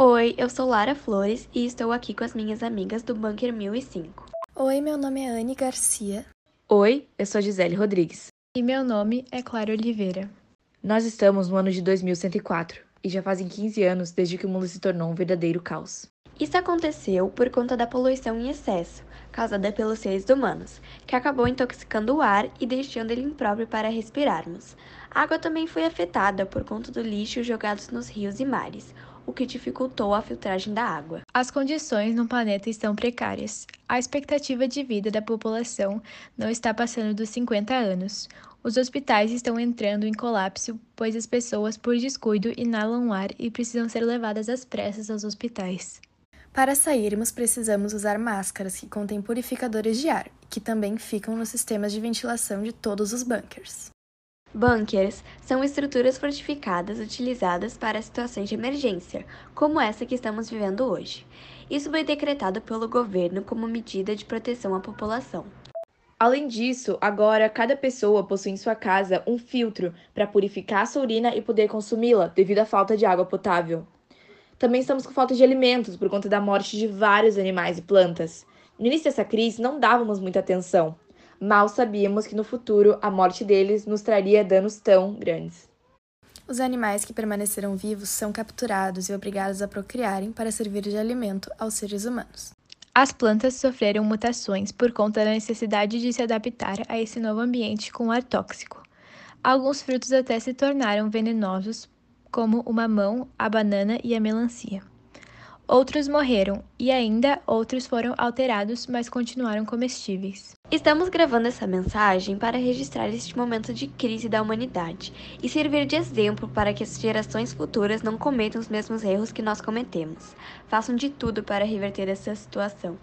Oi, eu sou Lara Flores e estou aqui com as minhas amigas do Bunker 1005. Oi, meu nome é Anne Garcia. Oi, eu sou Gisele Rodrigues. E meu nome é Clara Oliveira. Nós estamos no ano de 2104 e já fazem 15 anos desde que o mundo se tornou um verdadeiro caos. Isso aconteceu por conta da poluição em excesso, causada pelos seres humanos, que acabou intoxicando o ar e deixando ele impróprio para respirarmos. A água também foi afetada por conta do lixo jogados nos rios e mares, o que dificultou a filtragem da água. As condições no planeta estão precárias. A expectativa de vida da população não está passando dos 50 anos. Os hospitais estão entrando em colapso, pois as pessoas, por descuido, inalam o ar e precisam ser levadas às pressas aos hospitais. Para sairmos, precisamos usar máscaras que contêm purificadores de ar, que também ficam nos sistemas de ventilação de todos os bunkers. Bunkers são estruturas fortificadas utilizadas para situações de emergência, como essa que estamos vivendo hoje. Isso foi decretado pelo governo como medida de proteção à população. Além disso, agora cada pessoa possui em sua casa um filtro para purificar a sua urina e poder consumi-la devido à falta de água potável. Também estamos com falta de alimentos por conta da morte de vários animais e plantas. No início dessa crise, não dávamos muita atenção, mal sabíamos que no futuro a morte deles nos traria danos tão grandes. Os animais que permaneceram vivos são capturados e obrigados a procriarem para servir de alimento aos seres humanos. As plantas sofreram mutações por conta da necessidade de se adaptar a esse novo ambiente com ar tóxico. Alguns frutos até se tornaram venenosos, como o mamão, a banana e a melancia. Outros morreram e ainda outros foram alterados, mas continuaram comestíveis. Estamos gravando essa mensagem para registrar este momento de crise da humanidade e servir de exemplo para que as gerações futuras não cometam os mesmos erros que nós cometemos. Façam de tudo para reverter essa situação.